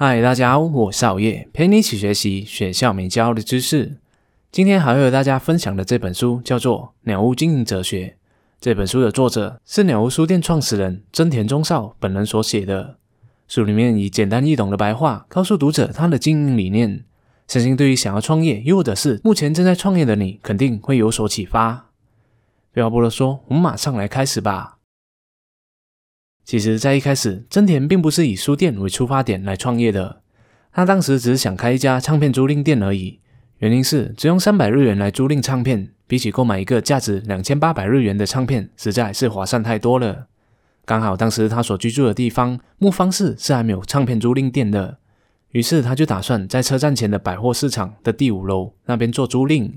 嗨，大家好，我是熬夜，陪你一起学习学校没教的知识。今天还要和大家分享的这本书叫做《鸟屋经营哲学》。这本书的作者是鸟屋书店创始人真田忠少本人所写的。书里面以简单易懂的白话告诉读者他的经营理念，相信对于想要创业又或者是目前正在创业的你，肯定会有所启发。废话不多说，我们马上来开始吧。其实，在一开始，真田并不是以书店为出发点来创业的。他当时只是想开一家唱片租赁店而已。原因是，只用三百日元来租赁唱片，比起购买一个价值两千八百日元的唱片，实在是划算太多了。刚好当时他所居住的地方木方市是还没有唱片租赁店的，于是他就打算在车站前的百货市场的第五楼那边做租赁。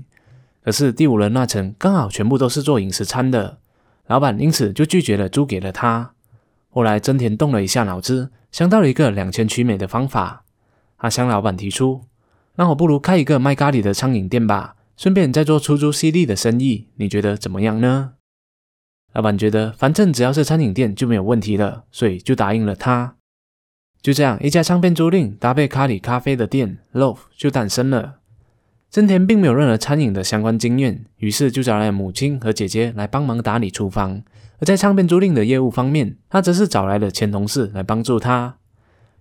可是第五楼那层刚好全部都是做饮食餐的，老板因此就拒绝了租给了他。后来，真田动了一下脑子，想到了一个两全其美的方法。他向老板提出：“那我不如开一个卖咖喱的餐饮店吧，顺便再做出租 CD 的生意，你觉得怎么样呢？”老板觉得反正只要是餐饮店就没有问题了，所以就答应了他。就这样，一家唱片租赁搭配咖喱咖啡的店 Loaf 就诞生了。真田并没有任何餐饮的相关经验，于是就找来母亲和姐姐来帮忙打理厨房。而在唱片租赁的业务方面，他则是找来了前同事来帮助他。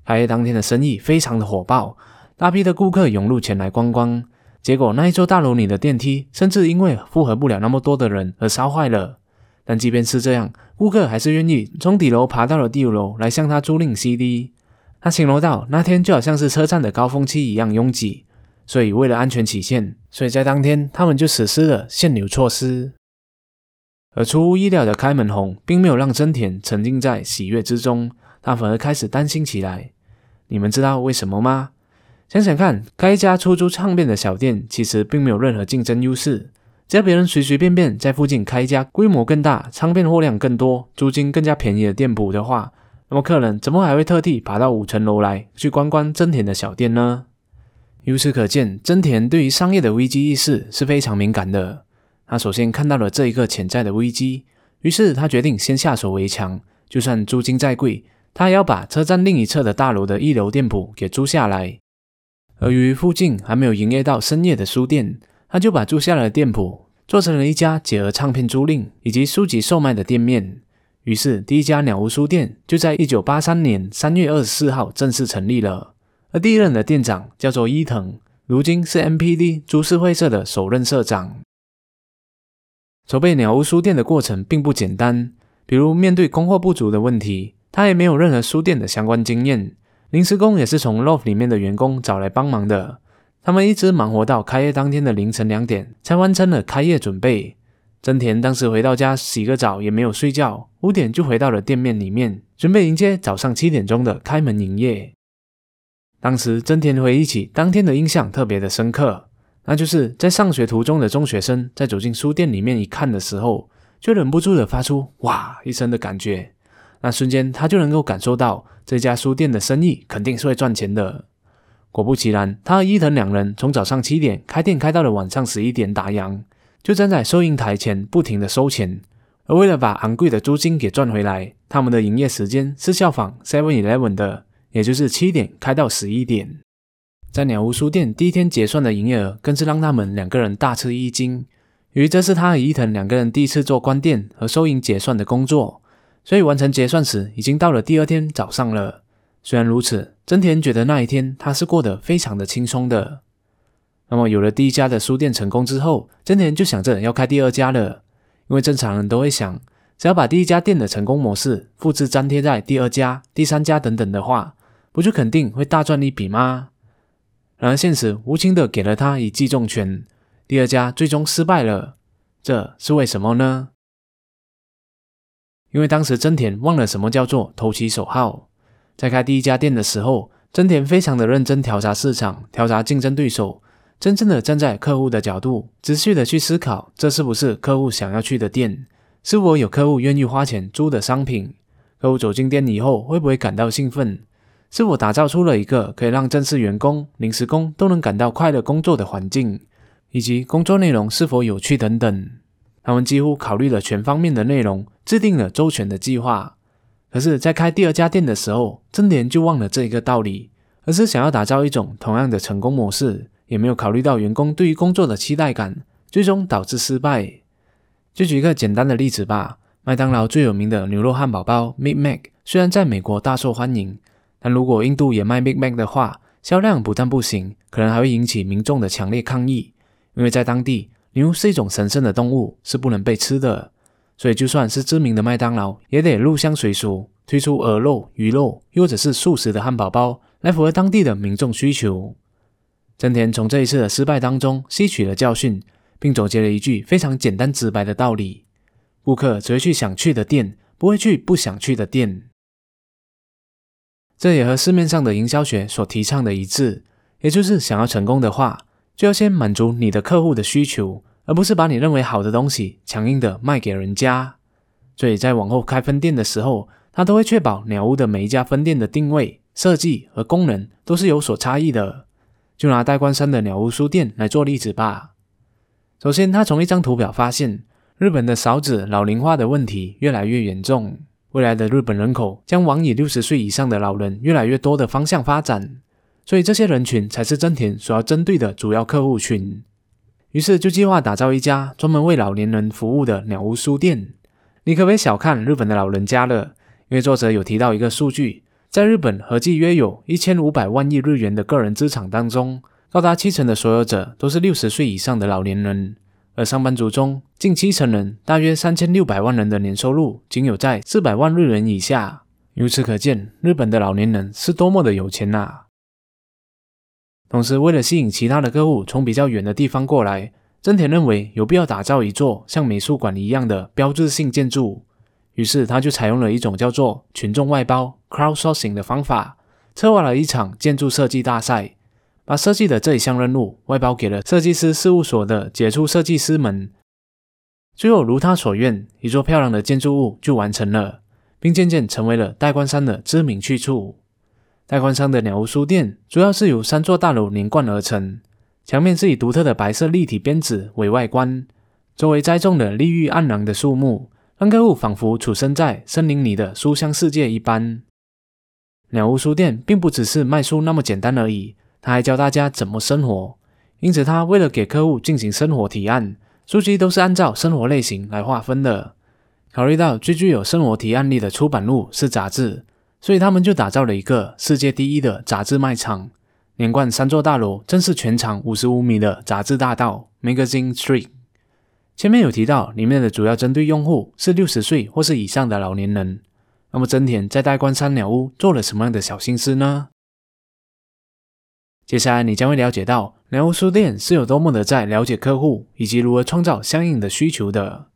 开业当天的生意非常的火爆，大批的顾客涌入前来观光。结果那一座大楼里的电梯甚至因为负荷不了那么多的人而烧坏了。但即便是这样，顾客还是愿意从底楼爬到了第五楼来向他租赁 CD。他形容到那天就好像是车站的高峰期一样拥挤，所以为了安全起见，所以在当天他们就实施了限流措施。而出乎意料的开门红，并没有让真田沉浸在喜悦之中，他反而开始担心起来。你们知道为什么吗？想想看，开一家出租唱片的小店，其实并没有任何竞争优势。只要别人随随便便在附近开一家规模更大、唱片货量更多、租金更加便宜的店铺的话，那么客人怎么还会特地爬到五层楼来去观光真田的小店呢？由此可见，真田对于商业的危机意识是非常敏感的。他首先看到了这一个潜在的危机，于是他决定先下手为强。就算租金再贵，他也要把车站另一侧的大楼的一楼店铺给租下来。而于附近还没有营业到深夜的书店，他就把租下来的店铺做成了一家结合唱片租赁以及书籍售卖的店面。于是，第一家鸟屋书店就在一九八三年三月二十四号正式成立了。而第一任的店长叫做伊藤，如今是 MPD 株式会社的首任社长。筹备鸟屋书店的过程并不简单，比如面对供货不足的问题，他也没有任何书店的相关经验。临时工也是从 Loft 里面的员工找来帮忙的，他们一直忙活到开业当天的凌晨两点，才完成了开业准备。真田当时回到家洗个澡，也没有睡觉，五点就回到了店面里面，准备迎接早上七点钟的开门营业。当时真田回忆起当天的印象特别的深刻。那就是在上学途中的中学生，在走进书店里面一看的时候，就忍不住的发出“哇”一声的感觉。那瞬间，他就能够感受到这家书店的生意肯定是会赚钱的。果不其然，他和伊藤两人从早上七点开店，开到了晚上十一点打烊，就站在收银台前不停的收钱。而为了把昂贵的租金给赚回来，他们的营业时间是效仿 Seven Eleven 的，也就是七点开到十一点。在鸟屋书店第一天结算的营业额，更是让他们两个人大吃一惊。由于这是他和伊藤两个人第一次做关店和收银结算的工作，所以完成结算时已经到了第二天早上了。虽然如此，真田觉得那一天他是过得非常的轻松的。那么有了第一家的书店成功之后，真田就想着要开第二家了。因为正常人都会想，只要把第一家店的成功模式复制粘贴在第二家、第三家等等的话，不就肯定会大赚一笔吗？然而，现实无情的给了他一记重拳，第二家最终失败了。这是为什么呢？因为当时真田忘了什么叫做投其所好。在开第一家店的时候，真田非常的认真调查市场，调查竞争对手，真正的站在客户的角度，仔细的去思考，这是不是客户想要去的店？是否有客户愿意花钱租的商品？客户走进店以后，会不会感到兴奋？是否打造出了一个可以让正式员工、临时工都能感到快乐工作的环境，以及工作内容是否有趣等等？他们几乎考虑了全方面的内容，制定了周全的计划。可是，在开第二家店的时候，真田就忘了这一个道理，而是想要打造一种同样的成功模式，也没有考虑到员工对于工作的期待感，最终导致失败。就举一个简单的例子吧，麦当劳最有名的牛肉汉堡包 Big Mac，虽然在美国大受欢迎，但如果印度也卖 Big Mac 的话，销量不但不行，可能还会引起民众的强烈抗议，因为在当地，牛是一种神圣的动物，是不能被吃的。所以，就算是知名的麦当劳，也得入乡随俗，推出鹅肉、鱼肉，又或者是素食的汉堡包，来符合当地的民众需求。真田从这一次的失败当中吸取了教训，并总结了一句非常简单直白的道理：顾客只会去想去的店，不会去不想去的店。这也和市面上的营销学所提倡的一致，也就是想要成功的话，就要先满足你的客户的需求，而不是把你认为好的东西强硬的卖给人家。所以在往后开分店的时候，他都会确保鸟屋的每一家分店的定位、设计和功能都是有所差异的。就拿代官山的鸟屋书店来做例子吧。首先，他从一张图表发现，日本的少子老龄化的问题越来越严重。未来的日本人口将往以六十岁以上的老人越来越多的方向发展，所以这些人群才是真田所要针对的主要客户群。于是就计划打造一家专门为老年人服务的鸟屋书店。你可别小看日本的老人家了，因为作者有提到一个数据，在日本合计约有一千五百万亿日元的个人资产当中，高达七成的所有者都是六十岁以上的老年人。而上班族中，近七成人，大约三千六百万人的年收入仅有在四百万日元以下。由此可见，日本的老年人是多么的有钱呐！同时，为了吸引其他的客户从比较远的地方过来，真田认为有必要打造一座像美术馆一样的标志性建筑。于是，他就采用了一种叫做群众外包 （crowdsourcing） 的方法，策划了一场建筑设计大赛。把设计的这一项任务外包给了设计师事务所的杰出设计师们，最后如他所愿，一座漂亮的建筑物就完成了，并渐渐成为了代官山的知名去处。代官山的鸟屋书店主要是由三座大楼连贯而成，墙面是以独特的白色立体编织为外观，周围栽种了绿郁盎然的树木，让客户仿佛处身在森林里的书香世界一般。鸟屋书店并不只是卖书那么简单而已。他还教大家怎么生活，因此他为了给客户进行生活提案，书籍都是按照生活类型来划分的。考虑到最具有生活提案力的出版物是杂志，所以他们就打造了一个世界第一的杂志卖场，连贯三座大楼，正是全长五十五米的杂志大道 （Magazine Street）。前面有提到，里面的主要针对用户是六十岁或是以上的老年人。那么真田在代官山鸟屋做了什么样的小心思呢？接下来，你将会了解到鸟屋书店是有多么的在了解客户，以及如何创造相应的需求的。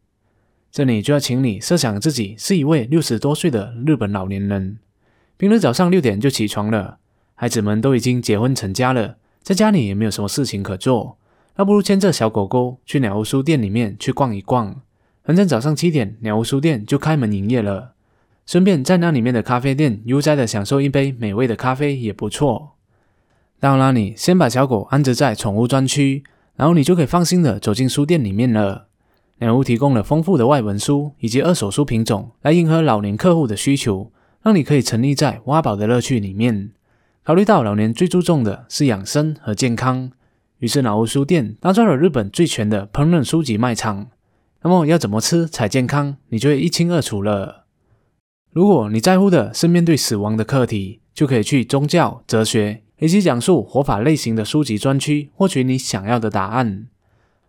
这里就要请你设想自己是一位六十多岁的日本老年人，平日早上六点就起床了，孩子们都已经结婚成家了，在家里也没有什么事情可做，那不如牵着小狗狗去鸟屋书店里面去逛一逛。反正早上七点，鸟屋书店就开门营业了，顺便在那里面的咖啡店悠哉的享受一杯美味的咖啡也不错。到那里，先把小狗安置在宠物专区，然后你就可以放心的走进书店里面了。鸟屋提供了丰富的外文书以及二手书品种，来迎合老年客户的需求，让你可以沉溺在挖宝的乐趣里面。考虑到老年最注重的是养生和健康，于是老屋书店打造了日本最全的烹饪书籍卖场。那么要怎么吃才健康，你就会一清二楚了。如果你在乎的是面对死亡的课题，就可以去宗教、哲学。以及讲述活法类型的书籍专区，获取你想要的答案。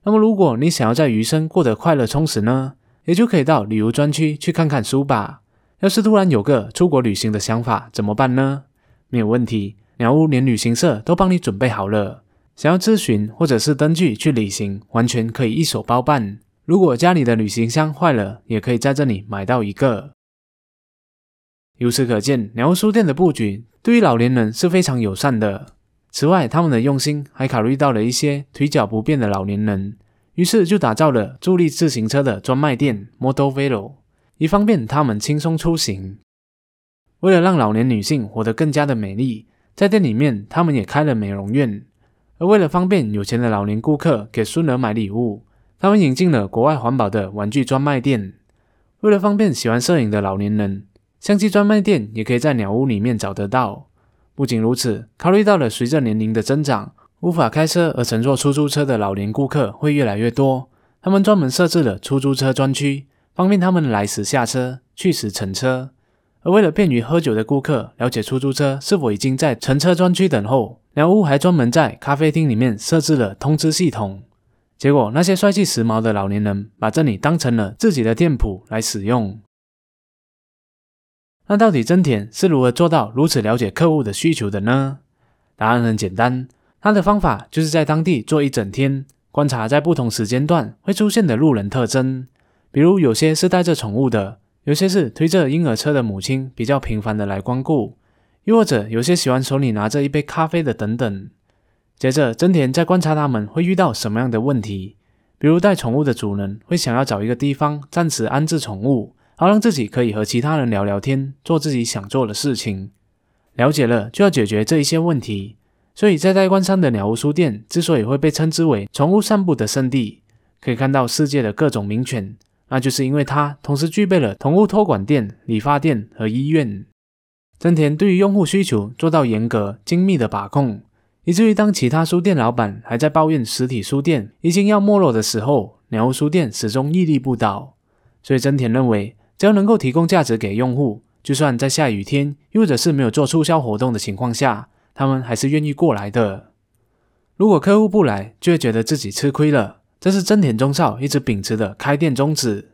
那么，如果你想要在余生过得快乐充实呢？也就可以到旅游专区去看看书吧。要是突然有个出国旅行的想法，怎么办呢？没有问题，鸟屋连旅行社都帮你准备好了。想要咨询或者是登记去旅行，完全可以一手包办。如果家里的旅行箱坏了，也可以在这里买到一个。由此可见，鸟屋书店的布局。对于老年人是非常友善的。此外，他们的用心还考虑到了一些腿脚不便的老年人，于是就打造了助力自行车的专卖店 Model Velo，以方便他们轻松出行。为了让老年女性活得更加的美丽，在店里面他们也开了美容院。而为了方便有钱的老年顾客给孙儿买礼物，他们引进了国外环保的玩具专卖店。为了方便喜欢摄影的老年人。相机专卖店也可以在鸟屋里面找得到，不仅如此，考虑到了随着年龄的增长，无法开车而乘坐出租车的老年顾客会越来越多。他们专门设置了出租车专区，方便他们来时下车，去时乘车。而为了便于喝酒的顾客了解出租车是否已经在乘车专区等候，鸟屋还专门在咖啡厅里面设置了通知系统。结果，那些帅气时髦的老年人把这里当成了自己的店铺来使用。那到底真田是如何做到如此了解客户的需求的呢？答案很简单，他的方法就是在当地坐一整天，观察在不同时间段会出现的路人特征，比如有些是带着宠物的，有些是推着婴儿车的母亲比较频繁的来光顾，又或者有些喜欢手里拿着一杯咖啡的等等。接着，真田在观察他们会遇到什么样的问题，比如带宠物的主人会想要找一个地方暂时安置宠物，好让自己可以和其他人聊聊天，做自己想做的事情。了解了，就要解决这一些问题。所以在代官山的鸟屋书店之所以会被称之为宠物散步的圣地，可以看到世界的各种名犬，那就是因为它同时具备了宠物托管店、理发店和医院。真田对于用户需求做到严格精密的把控。以至于当其他书店老板还在抱怨实体书店已经要没落的时候，鸟屋书店始终屹立不倒。所以真田认为，只要能够提供价值给用户，就算在下雨天又或者是没有做促销活动的情况下，他们还是愿意过来的。如果客户不来，就会觉得自己吃亏了。这是真田中少一直秉持的开店宗旨。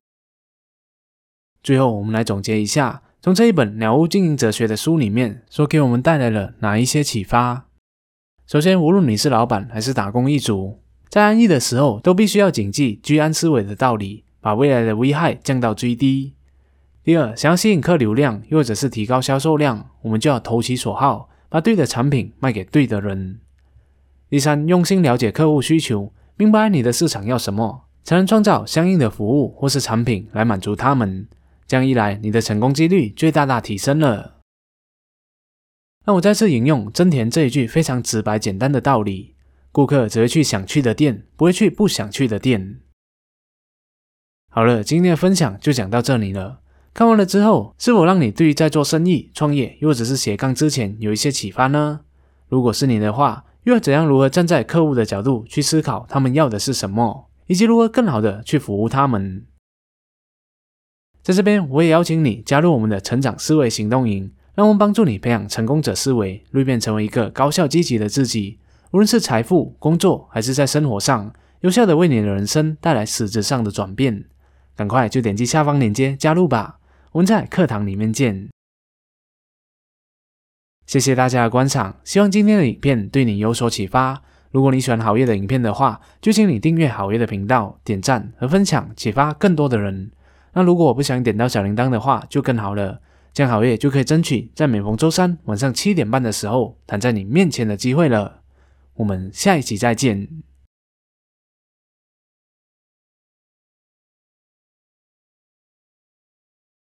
最后，我们来总结一下，从这一本《鸟屋经营哲学》的书里面，所给我们带来了哪一些启发？首先，无论你是老板还是打工一族，在安逸的时候都必须要谨记居安思危的道理，把未来的危害降到最低。第二，想要吸引客流量，又或者是提高销售量，我们就要投其所好，把对的产品卖给对的人。第三，用心了解客户需求，明白你的市场要什么，才能创造相应的服务或是产品来满足他们。这样一来，你的成功几率就大大提升了。那我再次引用真田这一句非常直白简单的道理：顾客只会去想去的店，不会去不想去的店。好了，今天的分享就讲到这里了。看完了之后，是否让你对于在做生意、创业，又或者是斜杠之前有一些启发呢？如果是你的话，又要怎样如何站在客户的角度去思考他们要的是什么，以及如何更好的去服务他们？在这边，我也邀请你加入我们的成长思维行动营。让我们帮助你培养成功者思维，蜕变成为一个高效积极的自己。无论是财富、工作，还是在生活上，有效的为你的人生带来实质上的转变。赶快就点击下方链接加入吧！我们在课堂里面见。谢谢大家的观赏，希望今天的影片对你有所启发。如果你喜欢好业的影片的话，就请你订阅好业的频道、点赞和分享，启发更多的人。那如果我不想点到小铃铛的话，就更好了。这样好业就可以争取在每逢周三晚上七点半的时候躺在你面前的机会了。我们下一期再见。